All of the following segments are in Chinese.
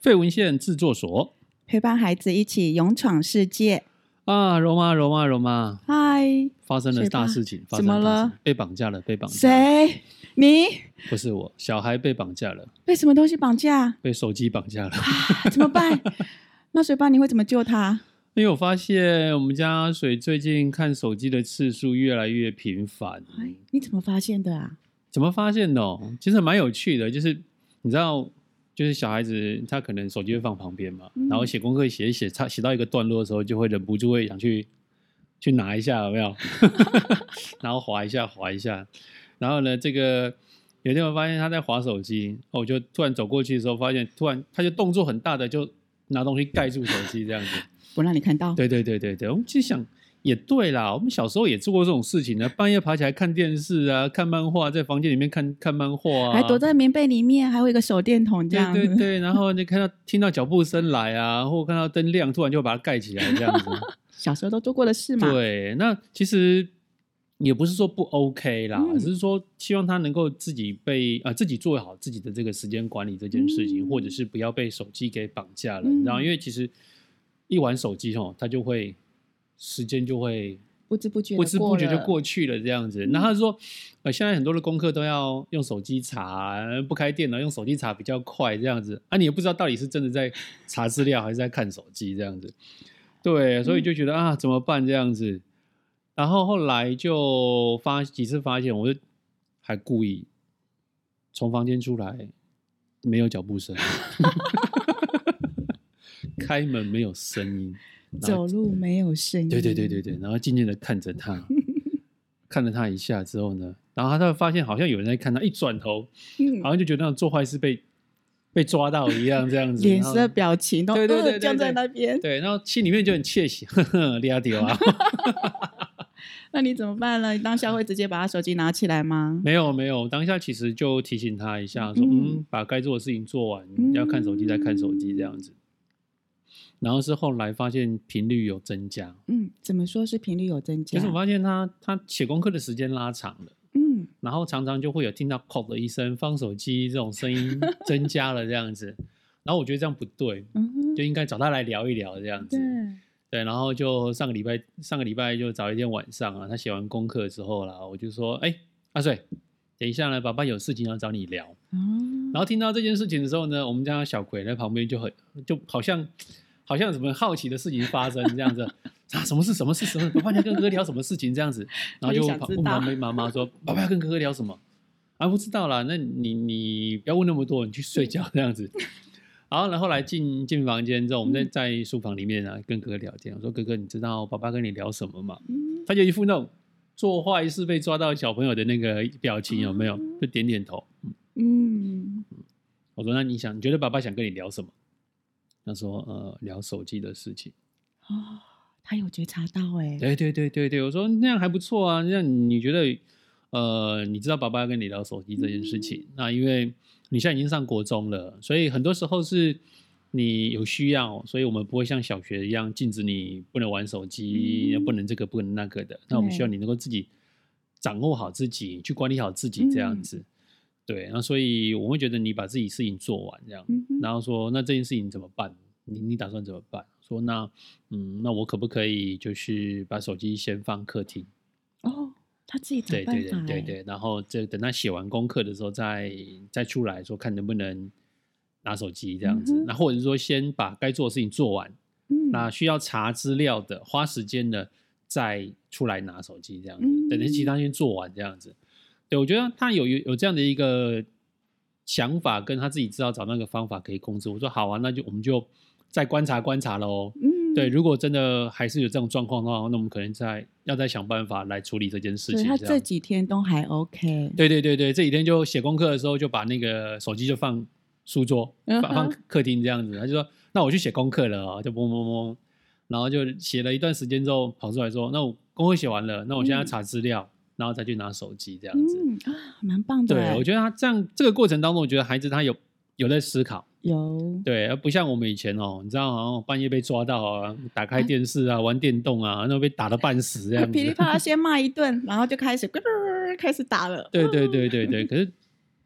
废文献制作所陪伴孩子一起勇闯世界啊！柔妈，柔妈，柔妈，嗨！发生了大事情，怎么了？被绑架了，被绑架。谁？你？不是我，小孩被绑架了。被什么东西绑架？被手机绑架了。啊，怎么办？那水爸，你会怎么救他？因为我发现我们家水最近看手机的次数越来越频繁。你怎么发现的啊？怎么发现的？其实蛮有趣的，就是你知道。就是小孩子，他可能手机会放旁边嘛，嗯、然后写功课写一写，他写到一个段落的时候，就会忍不住会想去去拿一下，有没有？然后划一下，划一下，然后呢，这个有一天我发现他在划手机，我就突然走过去的时候，发现突然他就动作很大的就拿东西盖住手机这样子，不让你看到。对对对对对，我们其实想。也对啦，我们小时候也做过这种事情呢，半夜爬起来看电视啊，看漫画，在房间里面看看漫画啊，还躲在棉被里面，还有一个手电筒这样。对对对，然后 你看到听到脚步声来啊，或看到灯亮，突然就把它盖起来这样子。小时候都做过的事嘛。对，那其实也不是说不 OK 啦，嗯、只是说希望他能够自己被啊、呃、自己做好自己的这个时间管理这件事情，嗯、或者是不要被手机给绑架了，嗯、你知道，因为其实一玩手机哦，他就会。时间就会不知不觉不知不觉就过去了，这样子。那他说，呃，现在很多的功课都要用手机查，不开电脑用手机查比较快，这样子。啊，你也不知道到底是真的在查资料还是在看手机，这样子。对，所以就觉得啊，怎么办这样子？然后后来就发几次发现，我就还故意从房间出来，没有脚步声，开门没有声音。走路没有声音，对对对对对，然后静静的看着他，看了他一下之后呢，然后他就发现好像有人在看他，一转头，嗯、好像就觉得那做坏事被被抓到一样，这样子，脸色表情都对对对僵在那边，对，然后心里面就很窃喜，呵呵，厉害屌啊！那你怎么办呢？你当下会直接把他手机拿起来吗？没有没有，当下其实就提醒他一下，说嗯，嗯，把该做的事情做完，嗯、要看手机再看手机这样子。然后是后来发现频率有增加，嗯，怎么说是频率有增加？就是我发现他他写功课的时间拉长了，嗯，然后常常就会有听到“扣”的一声，放手机这种声音 增加了这样子，然后我觉得这样不对，就应该找他来聊一聊这样子，对，对，然后就上个礼拜上个礼拜就早一天晚上啊，他写完功课之后啦，我就说，哎，阿水，等一下呢，爸爸有事情要找你聊，嗯，然后听到这件事情的时候呢，我们家小葵在旁边就很就好像。好像有什么好奇的事情发生这样子啊？什么事？什么事？什么？爸爸要跟哥哥聊什么事情？这样子，然后就问妈妈妈妈说：“爸爸要跟哥哥聊什么？”啊，不知道啦。那你你不要问那么多，你去睡觉这样子。好，然后来进进房间之后，我们在在书房里面啊，跟哥哥聊天。我说：“哥哥，你知道爸爸跟你聊什么吗？”他就一副那种做坏事被抓到小朋友的那个表情，有没有？就点点头。嗯，我说：“那你想，你觉得爸爸想跟你聊什么？”他说：“呃，聊手机的事情。”哦，他有觉察到哎。对对对对对，我说那样还不错啊。那样你觉得，呃，你知道爸爸要跟你聊手机这件事情，嗯、那因为你现在已经上国中了，所以很多时候是你有需要，所以我们不会像小学一样禁止你不能玩手机，嗯、不能这个不能那个的。那我们需要你能够自己掌握好自己，去管理好自己这样子。嗯对，那所以我会觉得你把自己事情做完这样，嗯、然后说那这件事情怎么办？你你打算怎么办？说那嗯，那我可不可以就是把手机先放客厅？哦，他自己。对对对对对，然后这等他写完功课的时候再再出来说看能不能拿手机这样子，那、或者是说先把该做的事情做完，嗯、那需要查资料的花时间的再出来拿手机这样子，等其他先做完这样子。对，我觉得他有有有这样的一个想法，跟他自己知道找那个方法可以控制。我说好啊，那就我们就再观察观察喽。嗯，对，如果真的还是有这种状况的话，那我们可能再要再想办法来处理这件事情。他这几天都还 OK。对对对对，这几天就写功课的时候就把那个手机就放书桌，放放客厅这样子。他就说：“那我去写功课了啊。”就嘣嘣嘣，然后就写了一段时间之后跑出来说：“那我功课写完了，那我现在要查资料。嗯”然后再去拿手机这样子，嗯啊，蛮棒的。对，我觉得他这样这个过程当中，我觉得孩子他有有在思考，有对，而不像我们以前哦，你知道，好像半夜被抓到啊，打开电视啊，玩电动啊，然后被打的半死这样子，噼里啪啦先骂一顿，然后就开始开始打了。对对对对对，可是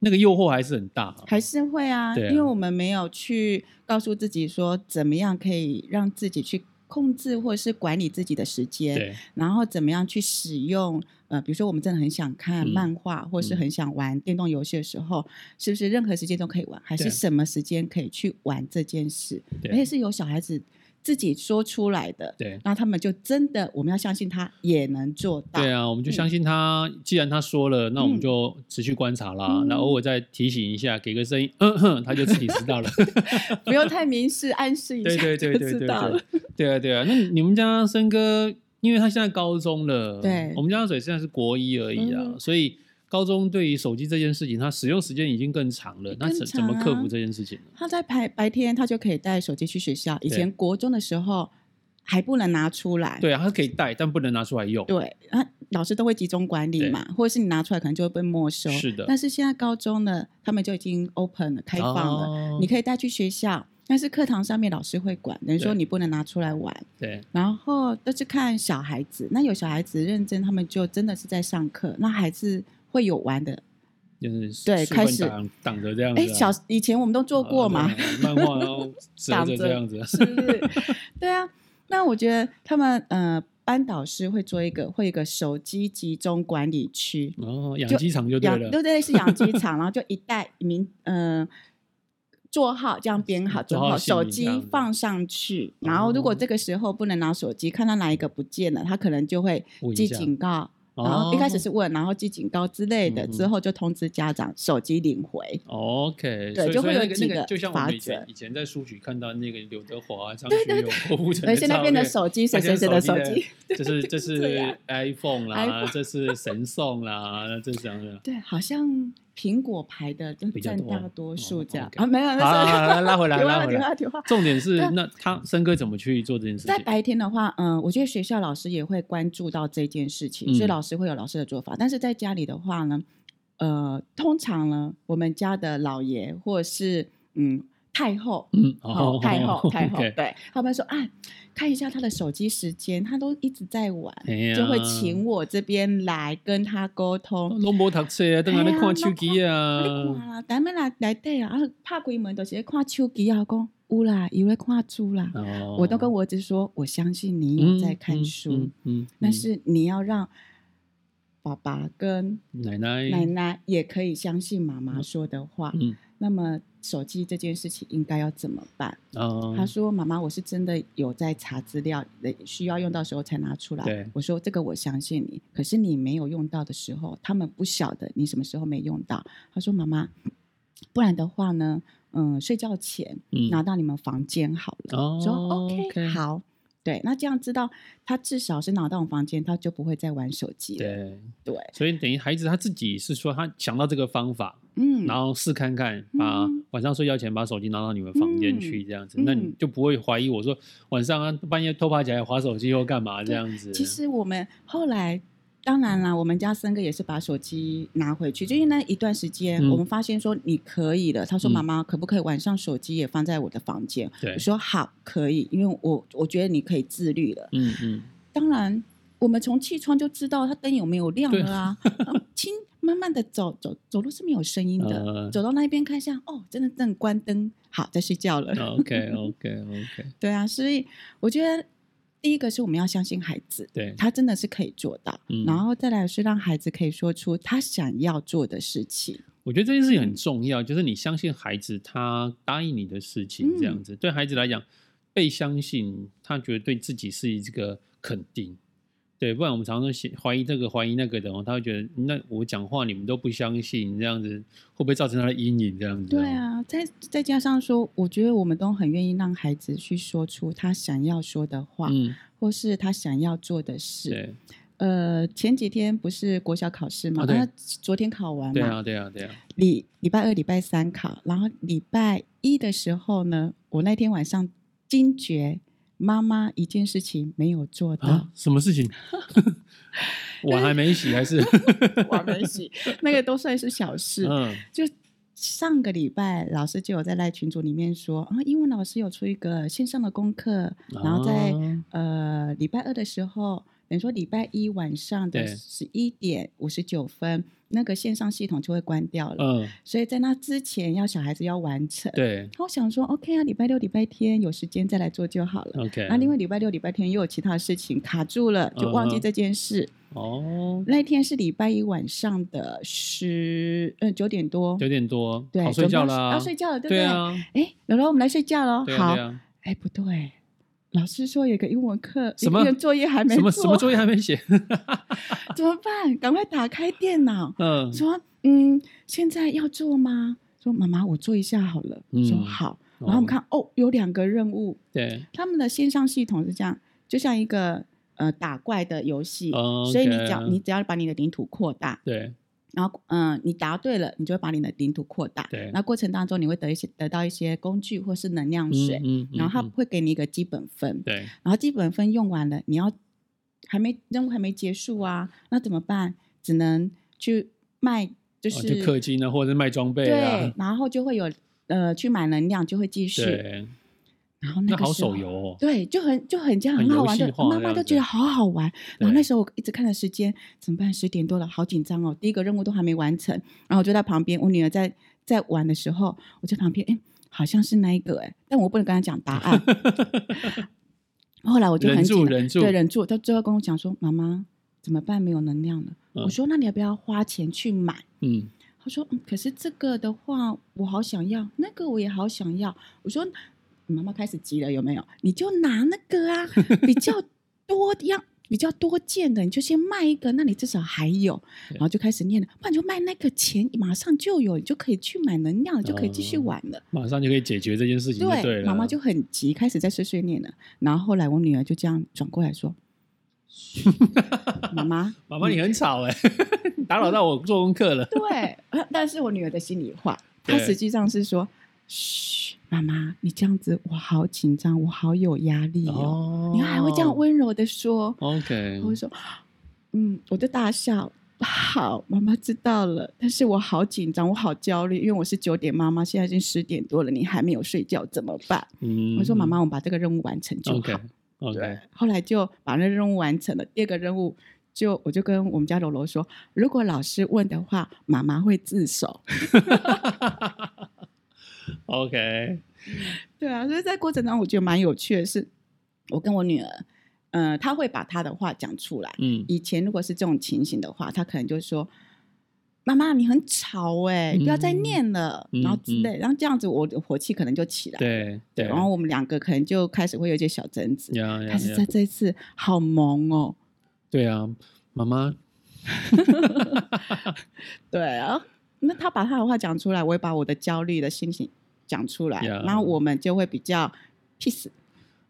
那个诱惑还是很大，还是会啊，啊，因为我们没有去告诉自己说怎么样可以让自己去控制或者是管理自己的时间，然后怎么样去使用呃，比如说我们真的很想看漫画，嗯、或是很想玩电动游戏的时候，嗯、是不是任何时间都可以玩，还是什么时间可以去玩这件事？而且是有小孩子。自己说出来的，对，那他们就真的，我们要相信他也能做到。对啊，我们就相信他。嗯、既然他说了，那我们就持续观察啦，然后偶尔再提醒一下，给个声音，嗯哼，他就自己知道了，不用太明示暗示一下，对对对对对，对啊对啊。那你们家森哥，因为他现在高中了，对，我们家水现在是国一而已啊，嗯、所以。高中对于手机这件事情，他使用时间已经更长了。那怎、啊、怎么克服这件事情呢？他在白白天，他就可以带手机去学校。以前国中的时候还不能拿出来。对啊，他可以带，但不能拿出来用。对啊，老师都会集中管理嘛，或者是你拿出来可能就会被没收。是的。但是现在高中呢，他们就已经 open 了，开放了，哦、你可以带去学校，但是课堂上面老师会管，等于说你不能拿出来玩。对。然后都是看小孩子，那有小孩子认真，他们就真的是在上课。那孩子会有玩的。就是对，开始挡着这样子。哎，小以前我们都做过嘛，漫画然后挡着这样子，是不是？对啊，那我觉得他们呃，班导师会做一个，会一个手机集中管理区哦，养鸡场就对了，对对，是养鸡场，然后就一袋名嗯座号这样编好，之后手机放上去，然后如果这个时候不能拿手机，看到哪一个不见了，他可能就会记警告。然后一开始是问，然后记警告之类的，之后就通知家长手机领回。OK，对，就会有几个就像我们以前以前在书局看到那个刘德华、张学友、郭富城，现在变成手机，谁谁谁的手机？这 是 这是 iPhone 啦，这是神送啦，这是这样的。对，好像苹果牌的就占大多数这样啊，没有，好，拉回来，拉回来。重点是那他森哥怎么去做这件事情？在白天的话，嗯，我觉得学校老师也会关注到这件事情，所以老师会有老师的做法。但是在家里的话呢，呃，通常呢，我们家的老爷或者是嗯。太后，嗯，哦，太后，太后，对，他们说啊，看一下他的手机时间，他都一直在玩，就会请我这边来跟他沟通。拢无读册啊，等下你看手机啊。你看啦，等下来来对啊，拍开门都是在看手机啊，讲有啦，以为看书啦。我都跟我儿子说，我相信你有在看书，嗯，但是你要让爸爸跟奶奶奶奶也可以相信妈妈说的话，嗯，那么。手机这件事情应该要怎么办？哦，他说：“妈妈，我是真的有在查资料，需要用到时候才拿出来。对”我说：“这个我相信你，可是你没有用到的时候，他们不晓得你什么时候没用到。”他说：“妈妈，不然的话呢？嗯，睡觉前拿到你们房间好了。哦”说：“OK. 好。”对，那这样知道他至少是拿到我房间，他就不会再玩手机了。对对，所以等于孩子他自己是说他想到这个方法。嗯，然后试看看，把晚上睡觉前把手机拿到你们房间去，这样子，嗯、那你就不会怀疑我说晚上啊半夜偷爬起来划手机或干嘛这样子。其实我们后来，当然啦，我们家森哥也是把手机拿回去，就因为那一段时间，嗯、我们发现说你可以了。他说：“妈妈，可不可以晚上手机也放在我的房间？”我说：“好，可以，因为我我觉得你可以自律了。嗯”嗯嗯，当然，我们从气窗就知道他灯有没有亮了啊，亲。慢慢的走走走路是没有声音的，呃、走到那一边看一下，哦，真的正关灯，好，在睡觉了。OK OK OK，对啊，所以我觉得第一个是我们要相信孩子，对，他真的是可以做到，嗯、然后再来是让孩子可以说出他想要做的事情。我觉得这件事情很重要，就是你相信孩子，他答应你的事情，这样子、嗯、对孩子来讲，被相信，他觉得对自己是一个肯定。对，不然我们常常怀疑这个怀疑那个的哦，他会觉得那我讲话你们都不相信，这样子会不会造成他的阴影？这样子。对啊，再再加上说，我觉得我们都很愿意让孩子去说出他想要说的话，嗯，或是他想要做的事。对，呃，前几天不是国小考试吗？他昨天考完嘛。对啊，对啊，对啊。礼礼拜二、礼拜三考，然后礼拜一的时候呢，我那天晚上惊觉。妈妈一件事情没有做到。啊，什么事情？碗还没洗还是 碗没洗？那个都算是小事。嗯，就上个礼拜老师就有在赖群组里面说啊，英文老师有出一个线上的功课，然后在、啊、呃礼拜二的时候，等于说礼拜一晚上的十一点五十九分，对那个线上系统就会关掉了。嗯，所以在那之前要小孩子要完成。对。我想说，OK 啊，礼拜六、礼拜天有时间再来做就好了。OK。那另外礼拜六、礼拜天又有其他事情卡住了，就忘记这件事。哦。那天是礼拜一晚上的十嗯九点多。九点多。对。好睡觉了。要睡觉了，对不对？对啊。哎，姥姥，我们来睡觉了。好。哎，不对。老师说有个英文课，什么作业还没什么什么作业还没写？怎么办？赶快打开电脑。嗯，说嗯，现在要做吗？说妈妈，我做一下好了。说好。然后我们看哦，有两个任务。对，他们的线上系统是这样，就像一个呃打怪的游戏，所以你只要你只要把你的领土扩大。对。然后，嗯、呃，你答对了，你就会把你的领土扩大。对。那过程当中，你会得一些得到一些工具或是能量水。嗯。嗯嗯然后它会给你一个基本分。对。然后基本分用完了，你要还没任务还没结束啊，那怎么办？只能去卖，就是、氪金呢，或者是卖装备啊。对。然后就会有呃去买能量，就会继续。对。然后那个时候好手游哦，对，就很就很这样很好玩的，妈妈都觉得好好玩。然后那时候我一直看着时间，怎么办？十点多了，好紧张哦。第一个任务都还没完成，然后我就在旁边，我女儿在在玩的时候，我在旁边，哎，好像是那一个哎，但我不能跟她讲答案。后来我就很忍住，忍住，对，忍住。到最后跟我讲说：“妈妈怎么办？没有能量了。嗯”我说：“那你要不要花钱去买？”嗯，她说：“嗯，可是这个的话，我好想要，那个我也好想要。”我说。妈妈开始急了，有没有？你就拿那个啊，比较多样、比较多件的，你就先卖一个，那你至少还有。然后就开始念了，不然就卖那个钱，马上就有，你就可以去买能量，就可以继续玩了。马上就可以解决这件事情对，对，妈妈就很急，开始在碎碎念了。然后后来我女儿就这样转过来说：“ 妈妈，妈妈你很吵哎，打扰到我做功课了。”对，但是我女儿的心里话，她实际上是说：“嘘。”妈妈，你这样子我好紧张，我好有压力哦。Oh, 你还会这样温柔的说？OK，我会说，嗯，我就大笑。好，妈妈知道了。但是我好紧张，我好焦虑，因为我是九点妈妈，现在已经十点多了，你还没有睡觉，怎么办？嗯，我说妈妈，我们把这个任务完成就好。Okay, okay. 后来就把那任务完成了。第二个任务就我就跟我们家柔柔说，如果老师问的话，妈妈会自首。OK，对啊，所以在过程当中，我觉得蛮有趣的是，我跟我女儿，嗯、呃，她会把她的话讲出来。嗯，以前如果是这种情形的话，她可能就说：“妈妈，你很吵哎、不要再念了。嗯”然后之类，然后这样子，我的火气可能就起来。对对，然后我们两个可能就开始会有一些小争执。Yeah, yeah, yeah. 但是在这一次好萌哦。对啊，妈妈。对啊，那他把他的话讲出来，我也把我的焦虑的心情。讲出来.然后我们就会比较 peace。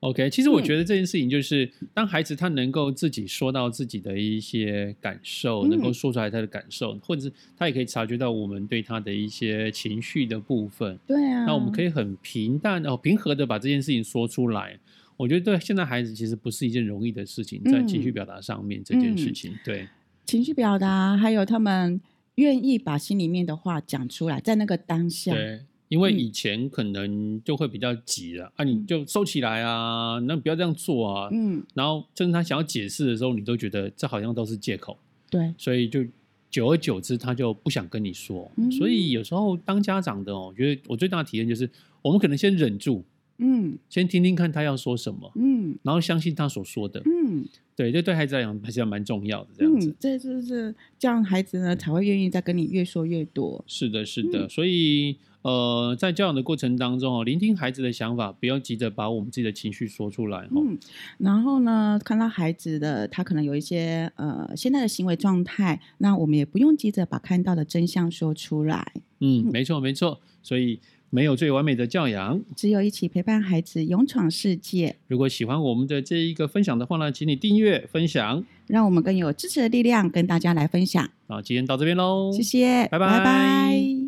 OK，其实我觉得这件事情就是，嗯、当孩子他能够自己说到自己的一些感受，嗯、能够说出来他的感受，或者是他也可以察觉到我们对他的一些情绪的部分。对啊，那我们可以很平淡哦，平和的把这件事情说出来。我觉得对现在孩子其实不是一件容易的事情，在情绪表达上面、嗯、这件事情，对情绪表达，还有他们愿意把心里面的话讲出来，在那个当下。对。因为以前可能就会比较急了、嗯、啊，你就收起来啊，那不要这样做啊。嗯，然后甚至他想要解释的时候，你都觉得这好像都是借口。对，所以就久而久之，他就不想跟你说。嗯、所以有时候当家长的哦，我觉得我最大的体验就是，我们可能先忍住，嗯，先听听看他要说什么，嗯，然后相信他所说的，嗯，对，这对孩子来讲还是蛮重要的，这样子。嗯、这就是这样，孩子呢才会愿意再跟你越说越多。是的，是的，嗯、所以。呃，在教养的过程当中哦，聆听孩子的想法，不要急着把我们自己的情绪说出来。嗯，然后呢，看到孩子的他可能有一些呃现在的行为状态，那我们也不用急着把看到的真相说出来。嗯，没错没错，所以没有最完美的教养，只有一起陪伴孩子勇闯世界。如果喜欢我们的这一个分享的话呢，请你订阅分享，让我们更有支持的力量跟大家来分享。好，今天到这边喽，谢谢，拜拜。拜拜。